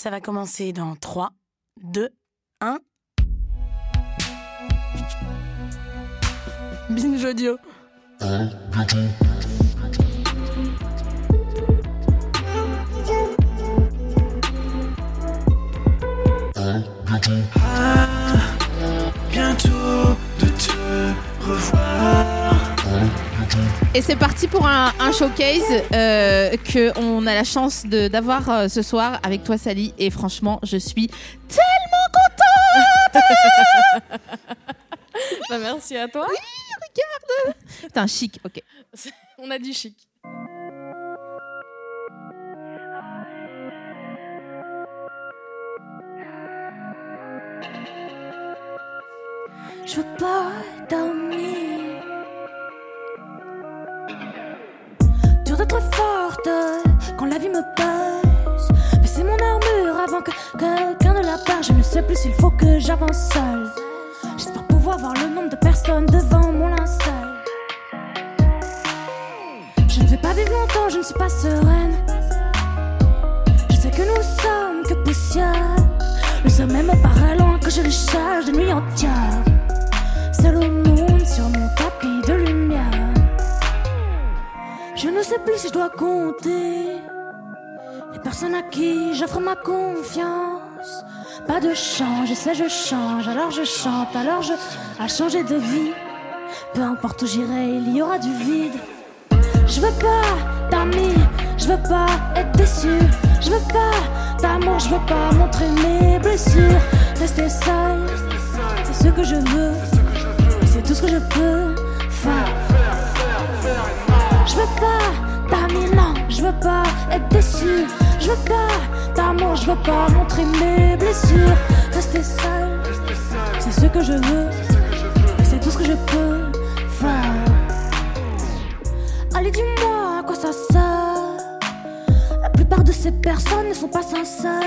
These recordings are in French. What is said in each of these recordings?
Ça va commencer dans 3, 2, 1. Binge audio. bientôt Et c'est parti pour un, un showcase euh, que on a la chance de- d'avoir euh, ce soir avec toi Sally et franchement je suis tellement contente Bah, merci à toi. Putain chic ok On a dit chic. Je veux pas dormir. Dur d'être forte quand la vie me pèse. Mais c'est mon armure avant que quelqu'un ne la perd. Je ne sais plus s'il faut que j'avance seule. J'espère pouvoir voir le nombre de personnes devant mon linceul. Je ne vais pas vivre longtemps, je ne suis pas sereine. Je sais que nous sommes que poussière. Le sommet me paraît loin que je les charge de nuit entière. Seul au monde sur mon Je ne sais plus si je dois compter les personnes à qui j'offre ma confiance. Pas de chant, je sais, je change, alors je chante, alors je à changer de vie. Peu importe où j'irai, il y aura du vide. Je veux pas d'amis, je veux pas être déçu. Je veux pas d'amour, je veux pas montrer mes blessures. Rester seul, c'est ce que je veux. C'est tout ce que je peux faire. Je veux pas d'amis, non, je veux pas être déçu. Je veux pas d'amour, je veux pas montrer mes blessures. Rester seul, c'est ce que je veux. C'est tout ce que je peux faire. Allez, dis-moi à quoi ça sert. La plupart de ces personnes ne sont pas sincères.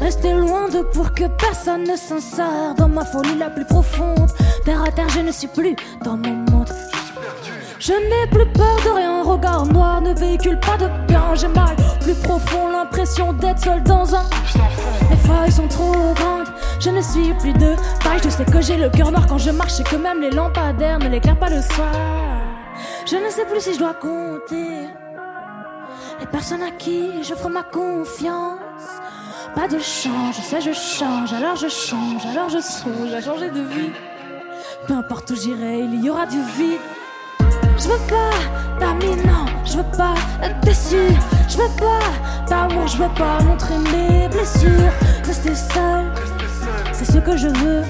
Rester loin de pour que personne ne s'insère dans ma folie la plus profonde. Terre à terre, je ne suis plus dans mon monde. Je n'ai plus peur de rien, regard noir ne véhicule pas de bien. J'ai mal plus profond, l'impression d'être seul dans un. Les failles sont trop grandes, je ne suis plus de paille. Je sais que j'ai le cœur noir quand je marche et que même les lampadaires ne l'éclairent pas le soir. Je ne sais plus si je dois compter les personnes à qui j'offre ma confiance. Pas de change, je sais, je change, alors je change, alors je songe à changer de vie. Peu importe où j'irai, il y aura du vide. Je veux pas d'amis, non, je veux pas être déçu. Je veux pas d'amour, je veux pas montrer mes blessures. Rester seul, c'est ce que je veux.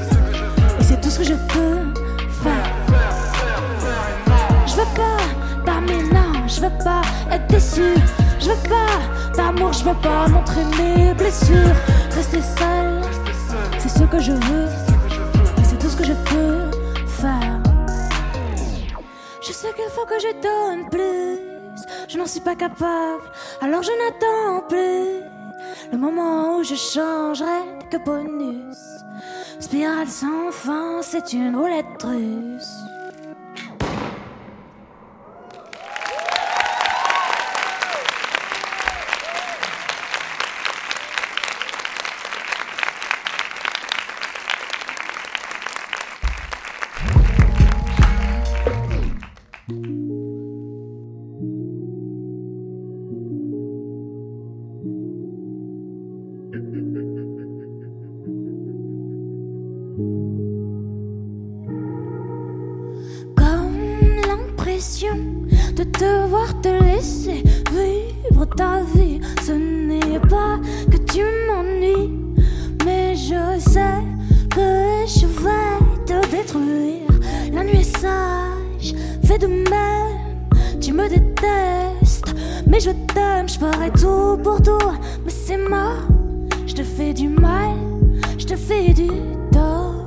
Et c'est tout ce que je peux faire. Je veux pas d'amis, non, je veux pas être déçu. Je veux pas d'amour, je veux pas montrer mes blessures. Rester seul, c'est ce que je veux. Et c'est tout ce que je peux. Je sais qu'il faut que je donne plus. Je n'en suis pas capable, alors je n'attends plus. Le moment où je changerai que bonus. Spirale sans fin, c'est une roulette russe. Devoir te laisser vivre ta vie. Ce n'est pas que tu m'ennuies, mais je sais que je vais te détruire. La nuit est sage, fais de même. Tu me détestes, Mais je t'aime, je ferai tout pour toi. Mais c'est mort, je te fais du mal, je te fais du tort.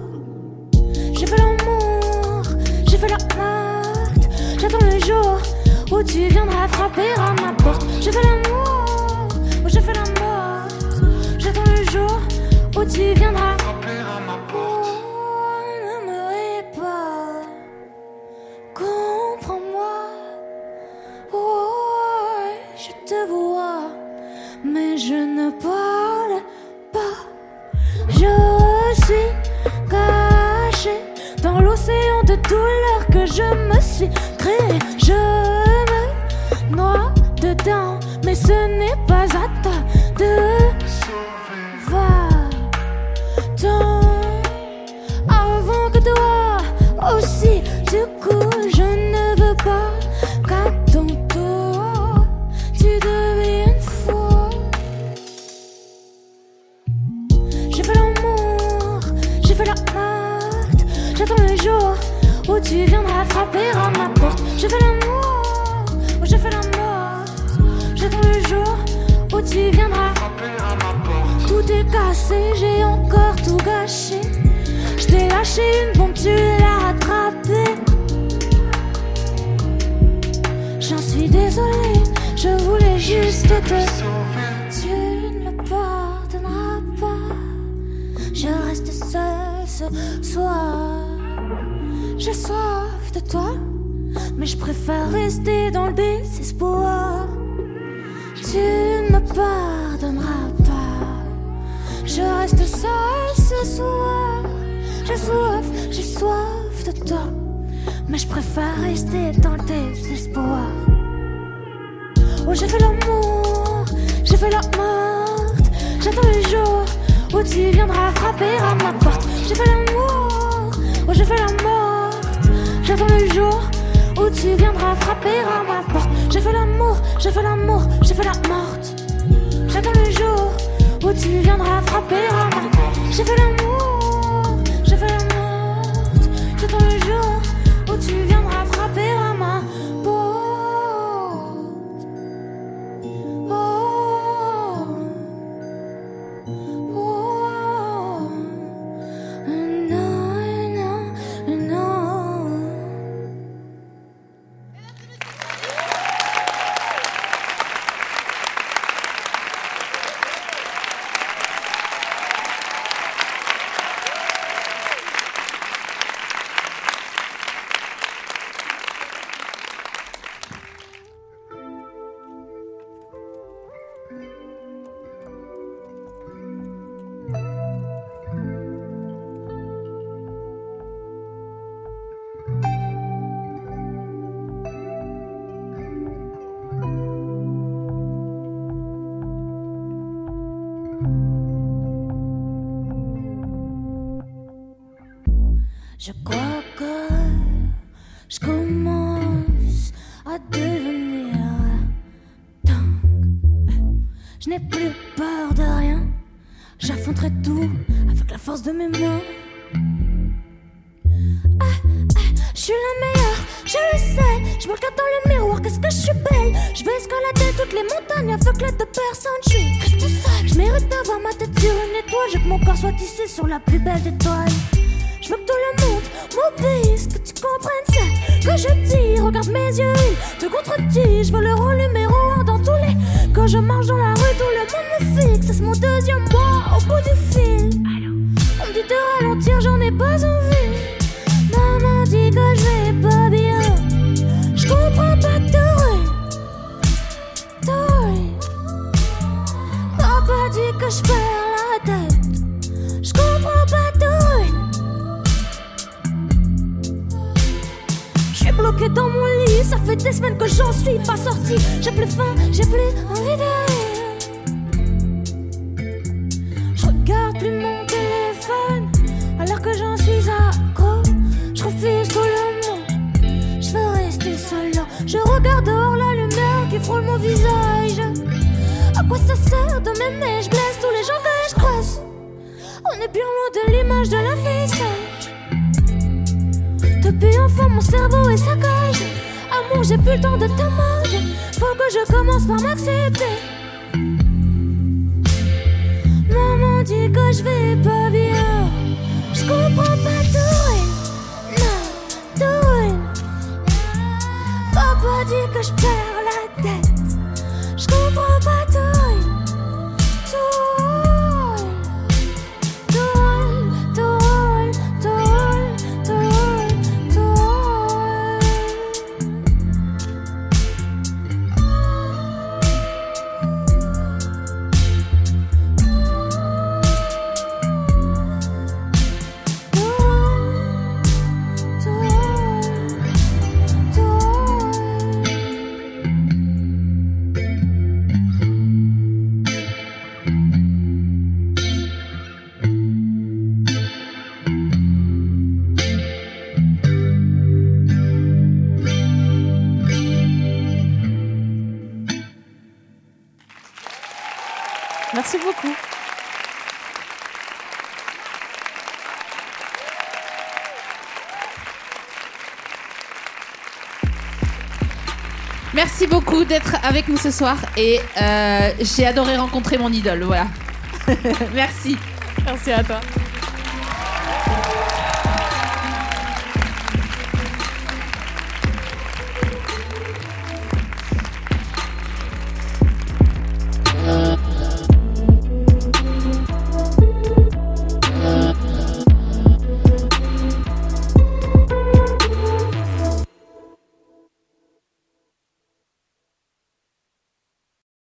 J'ai fait l'amour, j'ai fait la morte. J'attends le jour où tu viendras frapper à ma porte. J'ai fait l'amour, oh, j'ai fait la morte. J'attends le jour où tu viendras. Oh, ne me hais pas, comprends-moi. Oh, je te vois, mais je ne parle pas. Je suis caché dans l'océan de douleur que je me suis créé. Je mais ce n'est pas à toi de j'ai encore tout gâché. Je t'ai lâché une bombe, tu l'as rattrapée. J'en suis désolée, je voulais juste te. Tu ne me pardonneras pas. Je reste seule ce soir. J'ai soif de toi, mais je préfère rester dans le désespoir. Tu ne me pardonneras pas. Je reste seule ce soir. J'ai soif, j'ai soif de toi. Mais je préfère rester dans le désespoir. Oh, j'ai fait l'amour, j'ai fait la morte. J'attends le jour où tu viendras frapper à ma porte. J'ai fait l'amour, oh, j'ai fait la morte. J'attends le jour où tu viendras frapper à ma porte. J'ai fait l'amour, j'ai fait l'amour, j'ai fait la morte. J'attends le jour où tu viendras frapper à Je crois que je commence à devenir dingue. Je n'ai plus peur de rien. J'affronterai tout avec la force de mes mains. Ah, ah, Je suis la meilleure, je le sais. Je me regarde dans le miroir, qu'est-ce que je suis belle. Je vais escalader toutes les montagnes avec l'aide de personne. Je suis responsable. Je mérite d'avoir ma tête sur une étoile. Je que mon corps soit tissé sur la plus belle des toiles. Je veux que tout le monde m'obéisse, que tu comprennes ça. Que je dis, regarde mes yeux, ils te contredisent. Je veux le rôle numéro un dans tous les. Quand je marche dans la rue, tout le monde me fixe. C'est mon deuxième mois au bout du fil. On me dit de ralentir, j'en ai pas envie. Quoi ça sert de m'aimer? Je blesse tous les gens que je croise. On est bien loin de l'image de la vie. Depuis enfant, mon cerveau est saccagé. Amour, j'ai plus le temps de ta mode. Faut que je commence par m'accepter. Maman dit que je vais pas bien. Je comprends pas tout. Non, tout. Papa dit que je perds la Merci beaucoup. Merci beaucoup d'être avec nous ce soir et euh, j'ai adoré rencontrer mon idole. Voilà. Merci. Merci à toi.